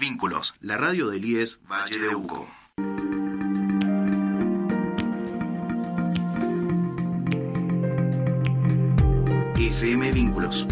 Vínculos, la radio del IES Valle de Uco. FM Vínculos.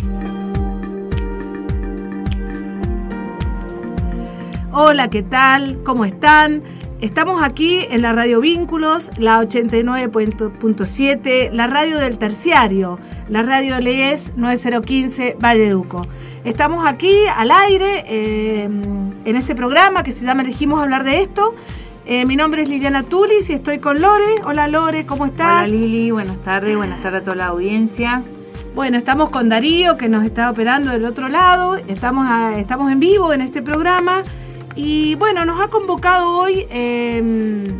Hola, ¿qué tal? ¿Cómo están? Estamos aquí en la Radio Vínculos, la 89.7, la radio del terciario, la radio LES 9015 Valleduco. Estamos aquí al aire eh, en este programa que se llama Elegimos hablar de esto. Eh, mi nombre es Liliana Tulis y estoy con Lore. Hola Lore, ¿cómo estás? Hola Lili, buenas tardes, buenas tardes a toda la audiencia. Bueno, estamos con Darío que nos está operando del otro lado. Estamos, estamos en vivo en este programa. Y bueno, nos ha convocado hoy eh,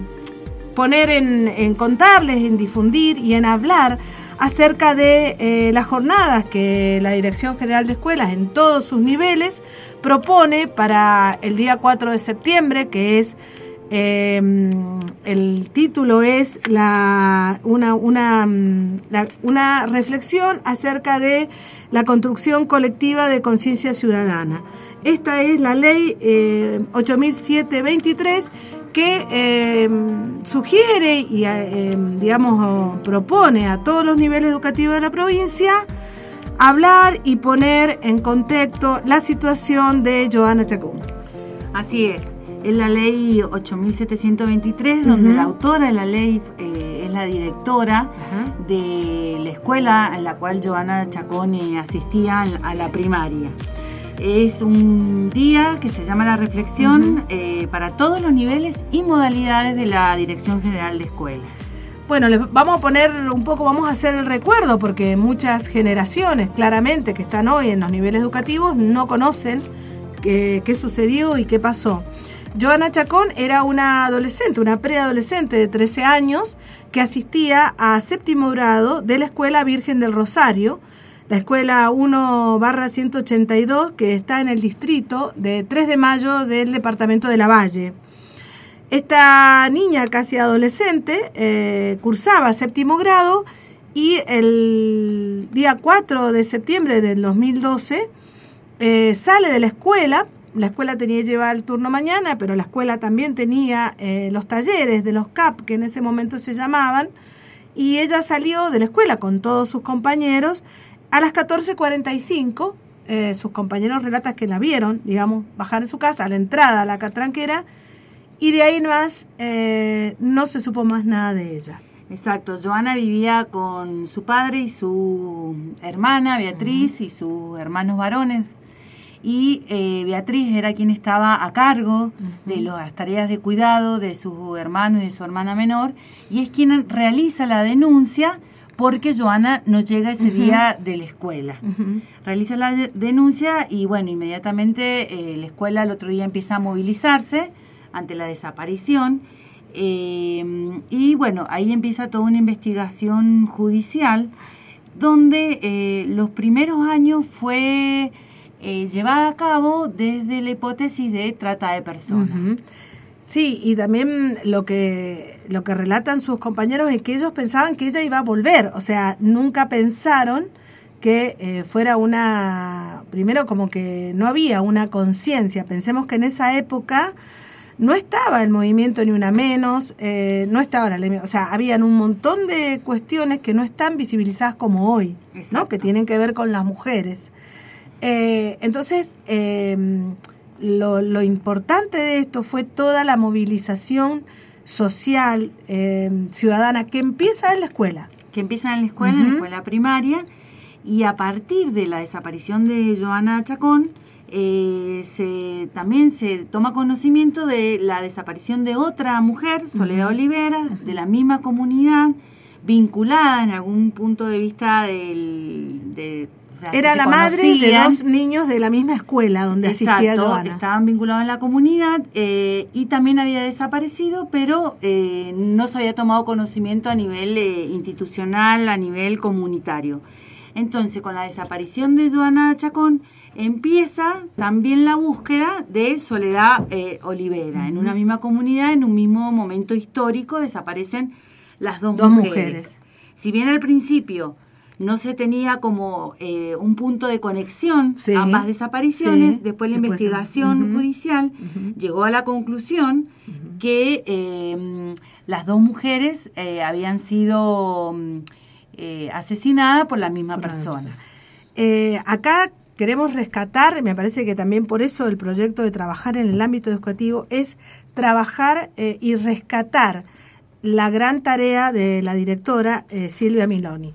poner en, contarles, en difundir y en hablar acerca de eh, las jornadas que la Dirección General de Escuelas en todos sus niveles propone para el día 4 de septiembre, que es eh, el título es la, una, una, una reflexión acerca de la construcción colectiva de conciencia ciudadana. Esta es la ley eh, 8007-23 que eh, sugiere y, eh, digamos, propone a todos los niveles educativos de la provincia hablar y poner en contexto la situación de Joana Chacón. Así es, es la ley 8723, donde la autora de la ley eh, es la directora de la escuela en la cual Joana Chacón asistía a la primaria. Es un día que se llama la reflexión eh, para todos los niveles y modalidades de la Dirección General de Escuela. Bueno, les vamos a poner un poco, vamos a hacer el recuerdo, porque muchas generaciones, claramente, que están hoy en los niveles educativos, no conocen qué, qué sucedió y qué pasó. Joana Chacón era una adolescente, una preadolescente de 13 años, que asistía a séptimo grado de la Escuela Virgen del Rosario, la escuela 1 barra 182 que está en el distrito de 3 de mayo del departamento de La Valle. Esta niña casi adolescente eh, cursaba séptimo grado y el día 4 de septiembre del 2012 eh, sale de la escuela. La escuela tenía que llevar el turno mañana, pero la escuela también tenía eh, los talleres de los CAP, que en ese momento se llamaban, y ella salió de la escuela con todos sus compañeros a las 14.45, eh, sus compañeros relatan que la vieron, digamos, bajar de su casa a la entrada a la catranquera y de ahí más eh, no se supo más nada de ella. Exacto, Joana vivía con su padre y su hermana Beatriz y sus hermanos varones. Y eh, Beatriz era quien estaba a cargo de las tareas de cuidado de su hermano y de su hermana menor, y es quien realiza la denuncia porque Joana no llega ese día de la escuela. Realiza la denuncia y bueno, inmediatamente eh, la escuela el otro día empieza a movilizarse ante la desaparición. Eh, y bueno, ahí empieza toda una investigación judicial donde eh, los primeros años fue llevada a cabo desde la hipótesis de trata de personas. Sí, y también lo que, lo que relatan sus compañeros es que ellos pensaban que ella iba a volver, o sea, nunca pensaron que eh, fuera una, primero como que no había una conciencia, pensemos que en esa época no estaba el movimiento ni una menos, eh, no estaba la ley, o sea, habían un montón de cuestiones que no están visibilizadas como hoy, ¿no? Que tienen que ver con las mujeres. Eh, entonces, lo, importante de esto fue toda la movilización social, eh, ciudadana, que empieza en la escuela. Que empieza en la escuela, en la escuela primaria, y a partir de la desaparición de Joana Chacón, eh, se, también se toma conocimiento de la desaparición de otra mujer, Soledad Olivera, de la misma comunidad, vinculada en algún punto de vista del, de era la madre de dos niños de la misma escuela donde asistía Joana. Estaban vinculados en la comunidad eh, y también había desaparecido, pero eh, no se había tomado conocimiento a nivel eh, institucional, a nivel comunitario. Entonces, con la desaparición de Joana Chacón, empieza también la búsqueda de Soledad Olivera. En una misma comunidad, en un mismo momento histórico, desaparecen las dos, mujeres. Si bien al principio no se tenía como eh, un punto de conexión Sí. ambas desapariciones. Sí. Después la Después, investigación judicial llegó a la conclusión que eh, las dos mujeres eh, habían sido mm, eh, asesinadas por la misma Por persona. Eh, acá queremos rescatar, me parece que también por eso el proyecto de trabajar en el ámbito educativo es trabajar eh, y rescatar la gran tarea de la directora Silvia Miloni.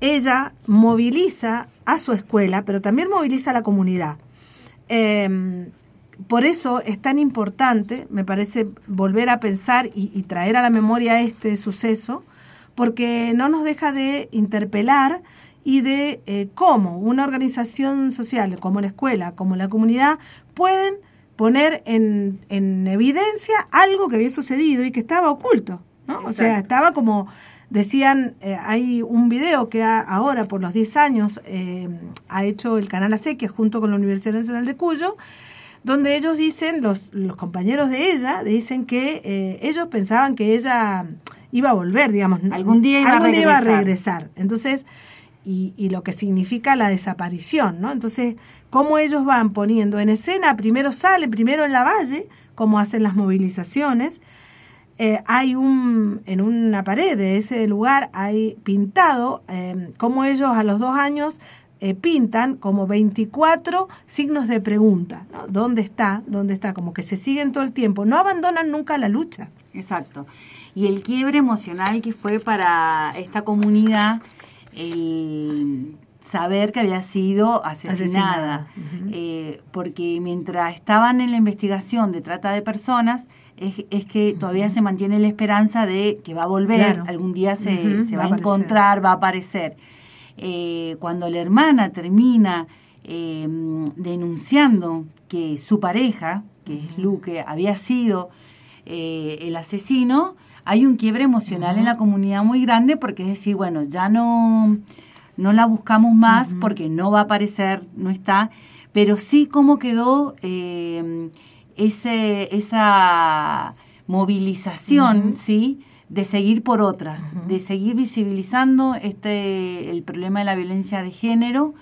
Ella moviliza a su escuela, pero también moviliza a la comunidad. Eh, por eso es tan importante, me parece, volver a pensar y, y traer a la memoria este suceso, porque no nos deja de interpelar y de eh, cómo una organización social como la escuela, como la comunidad, pueden poner en, en evidencia algo que había sucedido y que estaba oculto. ¿no? O sea, estaba como, decían, eh, hay un video que ha- ahora por los 10 años eh, ha hecho el canal Acequia junto con la Universidad Nacional de Cuyo, donde ellos dicen, los, los compañeros de ella, dicen que eh, ellos pensaban que ella iba a volver, digamos. Algún día iba a algún día iba a regresar. regresar. Entonces, y, y lo que significa la desaparición, ¿no? Entonces, cómo ellos van poniendo en escena, primero sale, primero en la valle, como hacen las movilizaciones, eh, hay un, en una pared de ese lugar, hay pintado eh, cómo ellos a los dos años eh, pintan como 24 signos de pregunta. ¿no? ¿Dónde está? ¿Dónde está? Como que se siguen todo el tiempo. No abandonan nunca la lucha. Exacto. Y el quiebre emocional que fue para esta comunidad el saber que había sido asesinada. Eh, porque mientras estaban en la investigación de trata de personas, es, es que todavía se mantiene la esperanza de que va a volver, Claro. algún día se, va va, a aparecer. encontrar, va a aparecer. Eh, cuando la hermana termina eh, denunciando que su pareja, que es Luque, había sido eh, el asesino, hay un quiebre emocional en la comunidad muy grande porque es decir, bueno, ya no, no la buscamos más porque no va a aparecer, no está, pero sí cómo quedó eh, ese, esa movilización, ¿sí? de seguir por otras, de seguir visibilizando este el problema de la violencia de género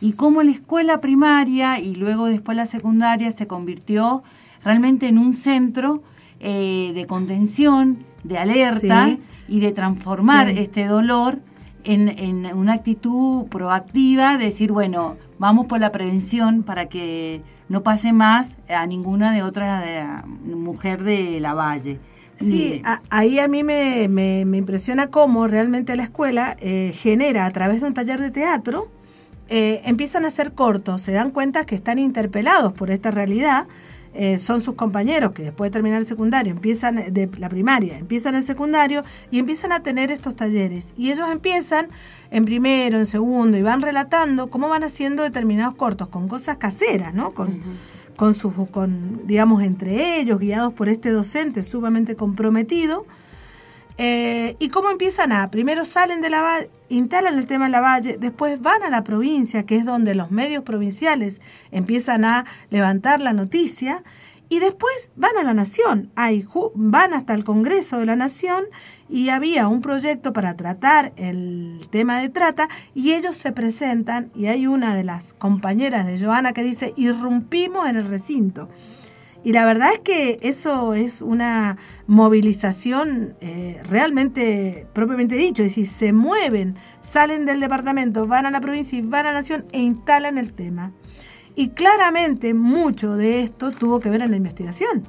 y cómo la escuela primaria y luego después la secundaria se convirtió realmente en un centro eh, de contención, de alerta Sí. y de transformar Sí. este dolor en, en una actitud proactiva, de decir, bueno, vamos por la prevención para que no pase más a ninguna de otras de, a mujer de la Valle. Sí, a- ahí a mí me, me- me impresiona cómo realmente la escuela eh, genera a través de un taller de teatro, eh, empiezan a hacer cortos, se dan cuenta que están interpelados por esta realidad, eh, son sus compañeros que después de terminar el secundario, empiezan de la primaria, empiezan el secundario y empiezan a tener estos talleres. Y ellos empiezan en primero, en segundo y van relatando cómo van haciendo determinados cortos con cosas caseras, ¿no? Con, con sus, con, digamos, entre ellos, guiados por este docente sumamente comprometido. Eh, y cómo empiezan a, primero salen de la instalan el tema en la valle, después van a la provincia, que es donde los medios provinciales empiezan a levantar la noticia, y después van a la nación, Hay, van hasta el Congreso de la Nación y había un proyecto para tratar el tema de trata y ellos se presentan y hay una de las compañeras de Joana que dice, irrumpimos en el recinto. Y la verdad es que eso es una movilización eh, realmente, propiamente dicho, es decir, se mueven, salen del departamento, van a la provincia y van a la nación e instalan el tema. Y claramente mucho de esto tuvo que ver en la investigación.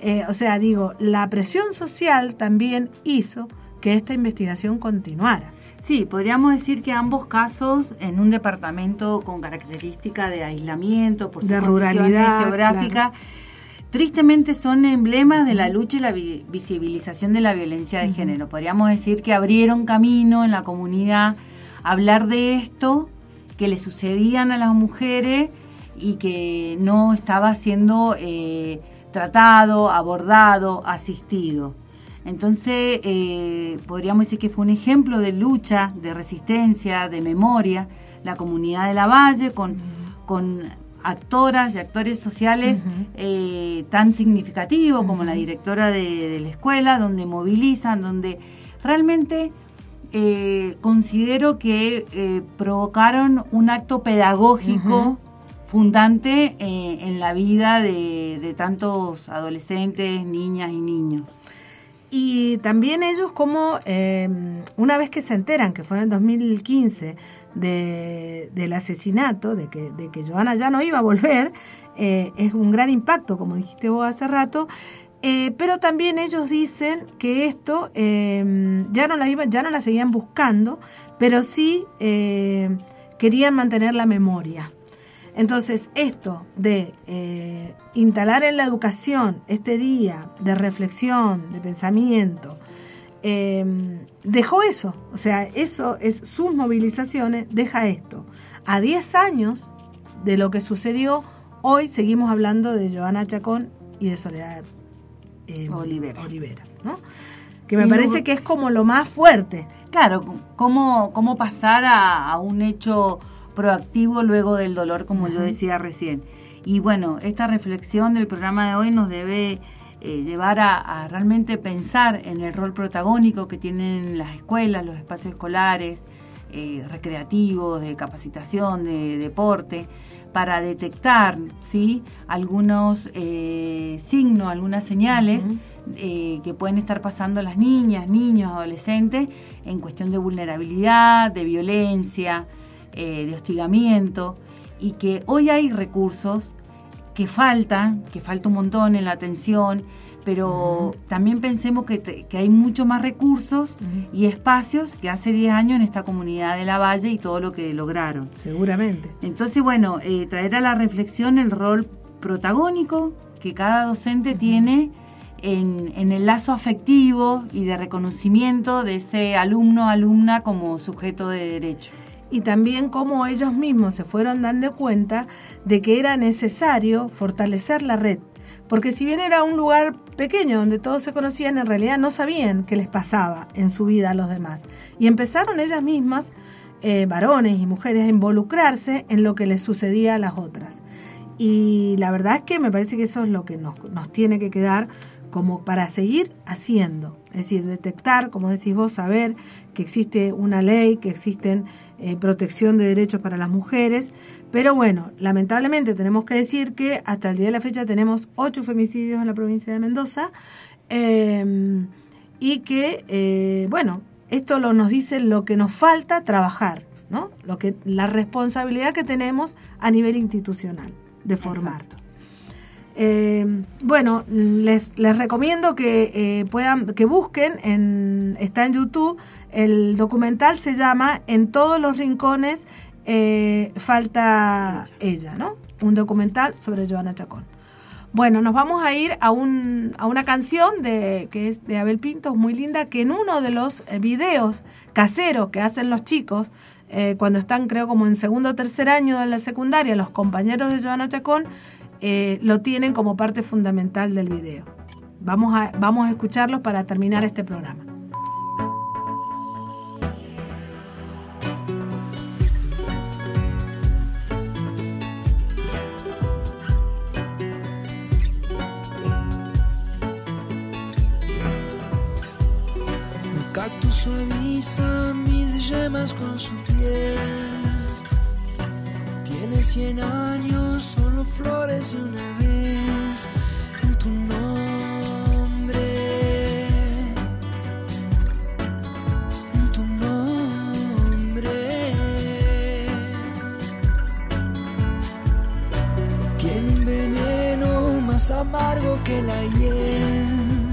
Eh, o sea, digo, la presión social también hizo que esta investigación continuara. Sí, podríamos decir que ambos casos en un departamento con característica de aislamiento, por sus De ruralidad, geográficas, tristemente son emblemas de la lucha y la vi- visibilización de la violencia de género. Podríamos decir que abrieron camino en la comunidad a hablar de esto que le sucedían a las mujeres y que no estaba siendo eh, tratado, abordado, asistido. Entonces, eh, podríamos decir que fue un ejemplo de lucha, de resistencia, de memoria, la comunidad de la Valle, con, con actoras y actores sociales eh, tan significativos como la directora de, de la escuela, donde movilizan, donde realmente eh, considero que eh, provocaron un acto pedagógico fundante en la vida de, de tantos adolescentes, niñas y niños. Y también ellos como, eh, una vez que se enteran, que fue en el 2015, de, del asesinato, de que, de que Joana ya no iba a volver, eh, es un gran impacto, como dijiste vos hace rato, eh, pero también ellos dicen que esto eh, ya, no la iba, ya no la seguían buscando, pero sí querían mantener la memoria. Entonces, esto de instalar en la educación este día de reflexión, de pensamiento, eh, dejó eso. O sea, eso es sus movilizaciones, deja esto. A 10 años de lo que sucedió, hoy seguimos hablando de Joana Chacón y de Soledad eh, Olivera. Olivera, ¿no? Que me parece que es como lo más fuerte. Claro, cómo, cómo pasar a, a un hecho proactivo luego del dolor, como yo decía recién. Y bueno, esta reflexión del programa de hoy nos debe eh, llevar a, a realmente pensar en el rol protagónico que tienen las escuelas, los espacios escolares, eh, recreativos, de capacitación, de deporte, para detectar ¿sí? algunos eh, signos, algunas señales eh, que pueden estar pasando las niñas, niños, adolescentes en cuestión de vulnerabilidad, de violencia, eh, de hostigamiento, y que hoy hay recursos que faltan, que falta un montón en la atención, pero también pensemos que, te- que hay mucho más recursos y espacios que hace 10 años en esta comunidad de la Valle y todo lo que lograron. Seguramente. Entonces, bueno, eh, traer a la reflexión el rol protagónico que cada docente tiene en, en el lazo afectivo y de reconocimiento de ese alumno alumna como sujeto de derecho. Y también cómo ellos mismos se fueron dando cuenta de que era necesario fortalecer la red. Porque si bien era un lugar pequeño donde todos se conocían, en realidad no sabían qué les pasaba en su vida a los demás. Y empezaron ellas mismas, eh, varones y mujeres, a involucrarse en lo que les sucedía a las otras. Y la verdad es que me parece que eso es lo que nos, nos tiene que quedar como para seguir haciendo. Es decir, detectar, como decís vos, saber que existe una ley, que existen eh, protección de derechos para las mujeres. Pero bueno, lamentablemente tenemos que decir que hasta el día de la fecha tenemos ocho femicidios en la provincia de Mendoza eh, y que, eh, bueno, esto lo, nos dice lo que nos falta trabajar, ¿no? Lo que, la responsabilidad que tenemos a nivel institucional de formar. Eh, bueno, les, recomiendo que eh, puedan, que busquen, en, está en YouTube, el documental se llama En todos los rincones eh, falta ella, ¿no? Un documental sobre Joana Chacón. Bueno, nos vamos a ir a, un, a una canción de, que es de Abel Pintos, muy linda, que en uno de los videos caseros que hacen los chicos, cuando están creo como en segundo o tercer año de la secundaria, los compañeros de Joana Chacón, eh, lo tienen como parte fundamental del video. Vamos a, vamos a escucharlos para terminar este programa. Un cactus suaviza mis yemas con su piel. Tiene cien años, flores de una vez en tu nombre. En tu nombre. Tiene un veneno más amargo que la hiel.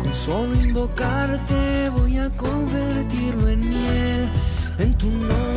Con solo invocarte voy a convertirlo en miel en tu nombre.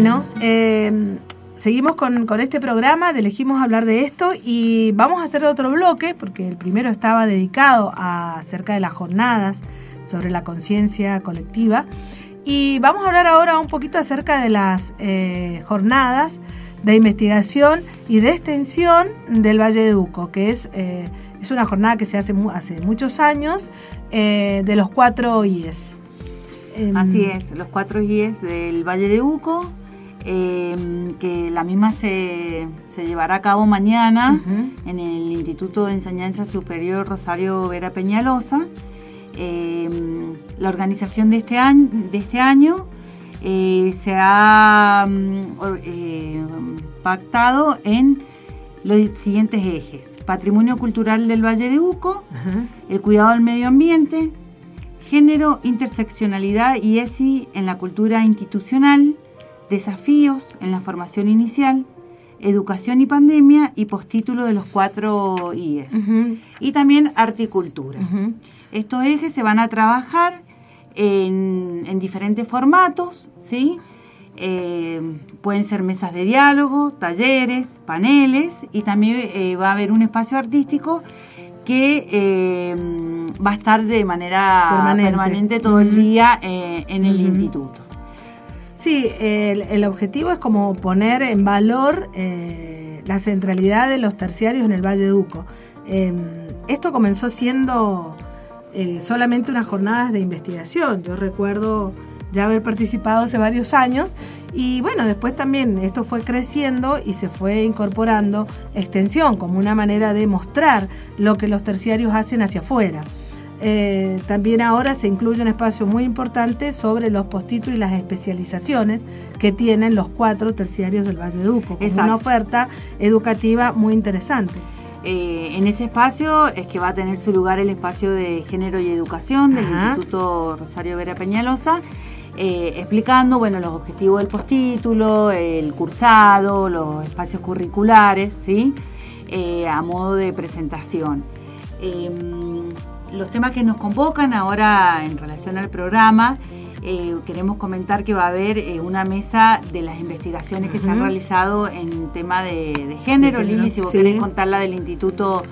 Bueno, eh, seguimos con, con este programa, elegimos hablar de esto y vamos a hacer otro bloque, porque el primero estaba dedicado a acerca de las jornadas sobre la conciencia colectiva. Y vamos a hablar ahora un poquito acerca de las eh, jornadas de investigación y de extensión del Valle de Uco, que es, eh, es una jornada que se hace mu- hace muchos años eh, de los cuatro IES. Em, Así es, los cuatro guíes del Valle de Uco, eh, que la misma se, se llevará a cabo mañana en el Instituto de Enseñanza Superior Rosario Vera Peñalosa. Eh, la organización de este año, de este año eh, se ha mm, eh, pactado en los siguientes ejes. Patrimonio cultural del Valle de Uco, el cuidado del medio ambiente, género, interseccionalidad y ESI en la cultura institucional, desafíos en la formación inicial, educación y pandemia y postítulo de los cuatro IES. Y también articultura. Estos ejes se van a trabajar en, en diferentes formatos, ¿sí? Eh, pueden ser mesas de diálogo, talleres, paneles y también eh, va a haber un espacio artístico que eh, va a estar de manera Permanente. permanente, todo el día en el instituto. Sí, el, objetivo es como poner en valor eh, la centralidad de los terciarios en el Valle de Uco. Eh, esto comenzó siendo eh, solamente unas jornadas de investigación. Yo recuerdo ya haber participado hace varios años y bueno, después también esto fue creciendo y se fue incorporando extensión como una manera de mostrar lo que los terciarios hacen hacia afuera. Eh, también ahora se incluye un espacio muy importante sobre los postítulos y las especializaciones que tienen los cuatro terciarios del Valle de Uco, Exacto. una oferta educativa muy interesante. Eh, en ese espacio es que va a tener su lugar el espacio de género y educación del Ajá. Instituto Rosario Vera Peñalosa, eh, explicando bueno los objetivos del postítulo, el cursado, los espacios curriculares, ¿sí? Eh, a modo de presentación. Eh, los temas que nos convocan ahora en relación al programa, eh, queremos comentar que va a haber eh, una mesa de las investigaciones que se han realizado en tema de, de género. Lili, si vos sí. querés contarla del Instituto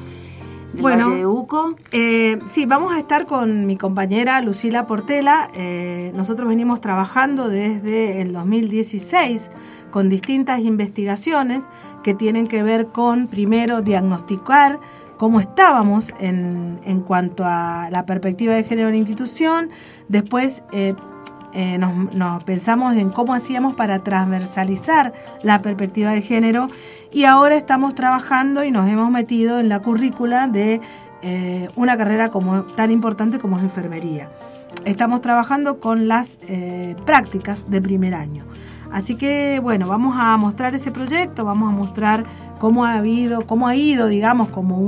del Bueno. Valle de Uco. Eh, sí, vamos a estar con mi compañera Lucila Portela. Eh, nosotros venimos trabajando desde el 2016 con distintas investigaciones que tienen que ver con, primero, diagnosticar cómo estábamos en, en cuanto a la perspectiva de género en la institución, después eh, eh, nos, pensamos en cómo hacíamos para transversalizar la perspectiva de género y ahora estamos trabajando y nos hemos metido en la currícula de eh, una carrera como, tan importante como es enfermería. Estamos trabajando con las prácticas de primer año. Así que bueno, vamos a mostrar ese proyecto, vamos a mostrar cómo ha habido, cómo ha ido, digamos, como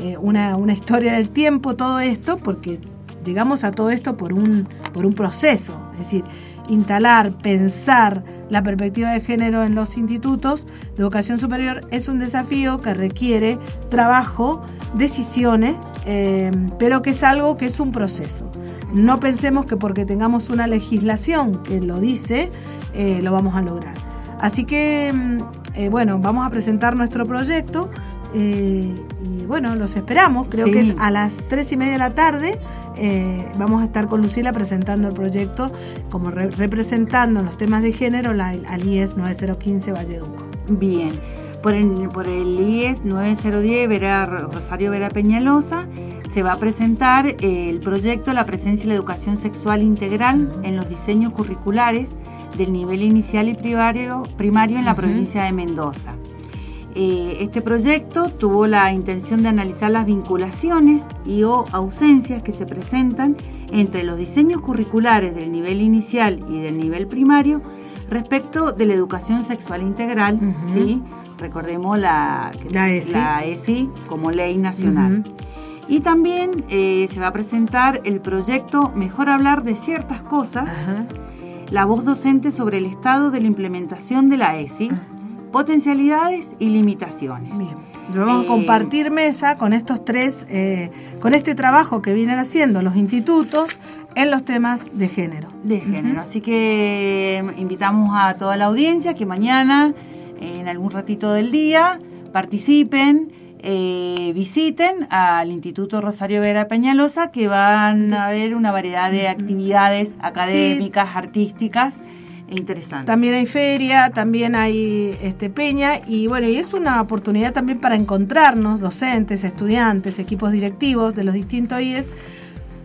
eh, una, historia del tiempo todo esto, porque llegamos a todo esto por un, proceso. Es decir, instalar, pensar la perspectiva de género en los institutos de educación superior es un desafío que requiere trabajo, decisiones, eh, pero que es algo que es un proceso. No pensemos que porque tengamos una legislación que lo dice, eh, lo vamos a lograr. Así que, mm, eh, bueno, vamos a presentar nuestro proyecto eh, y bueno, los esperamos. Creo Sí. que es a las tres y media de la tarde. eh, vamos a estar con Lucila presentando el proyecto como re- representando los temas de género la, al IES 9015 Valleduco. Bien. Por el, por el IES 9010 Vera, Rosario Vera Peñalosa se va a presentar el proyecto La presencia y la educación sexual integral en los diseños curriculares del nivel inicial y primario, primario en la provincia de Mendoza. Eh, este proyecto tuvo la intención de analizar las vinculaciones y o ausencias que se presentan entre los diseños curriculares del nivel inicial y del nivel primario respecto de la educación sexual integral. ¿sí? Recordemos la, La ESI. la ESI como ley nacional. Y también eh, se va a presentar el proyecto Mejor hablar de ciertas cosas. La voz docente sobre el estado de la implementación de la ESI, potencialidades y limitaciones. Bien. Vamos Eh, a compartir mesa con estos tres, eh, con este trabajo que vienen haciendo los institutos en los temas de género. de género. Así que eh, invitamos a toda la audiencia que mañana, eh, en algún ratito del día, participen, eh, visiten al Instituto Rosario Vera Peñalosa, que van a ver una variedad de actividades académicas, artísticas e interesantes. También hay feria, también hay este peña y bueno, y es una oportunidad también para encontrarnos, docentes, estudiantes, equipos directivos de los distintos IES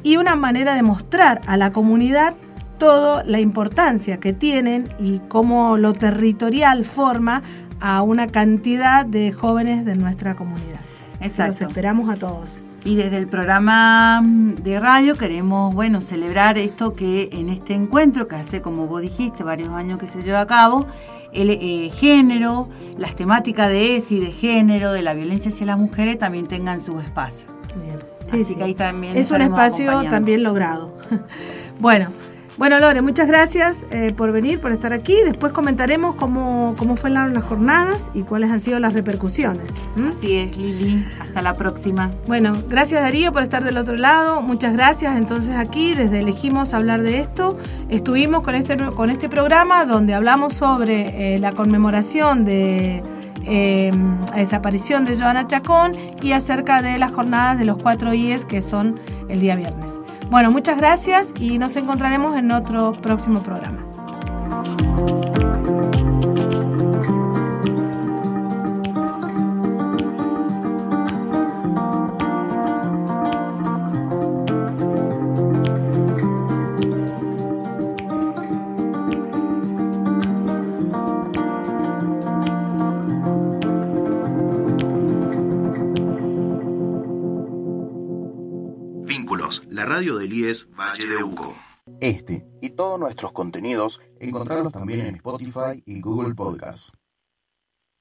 y una manera de mostrar a la comunidad toda la importancia que tienen y cómo lo territorial forma a una cantidad de jóvenes de nuestra comunidad. Los Exacto. esperamos a todos. Y desde el programa mm, de radio queremos, bueno, celebrar esto que en este encuentro, que hace, como vos dijiste, varios años que se lleva a cabo, el eh, género, las temáticas de ESI, de género, de la violencia hacia las mujeres, también tengan su espacio. Bien. Así que ahí también es un espacio también logrado. bueno, bueno Lore, muchas gracias eh, por venir, por estar aquí. Después comentaremos cómo, cómo fueron las jornadas y cuáles han sido las repercusiones. ¿m? Así es, Lili. Hasta la próxima. Bueno, gracias Darío por estar del otro lado. Muchas gracias. Entonces aquí, desde elegimos hablar de esto, estuvimos con este, con este programa donde hablamos sobre eh, la conmemoración de eh, desaparición de Joana Chacón y acerca de las jornadas de los cuatro IES que son el día viernes. Bueno, muchas gracias y nos encontraremos en otro próximo programa. Valle de Uco. Este y todos nuestros contenidos encontrarlos también en Spotify y Google Podcast.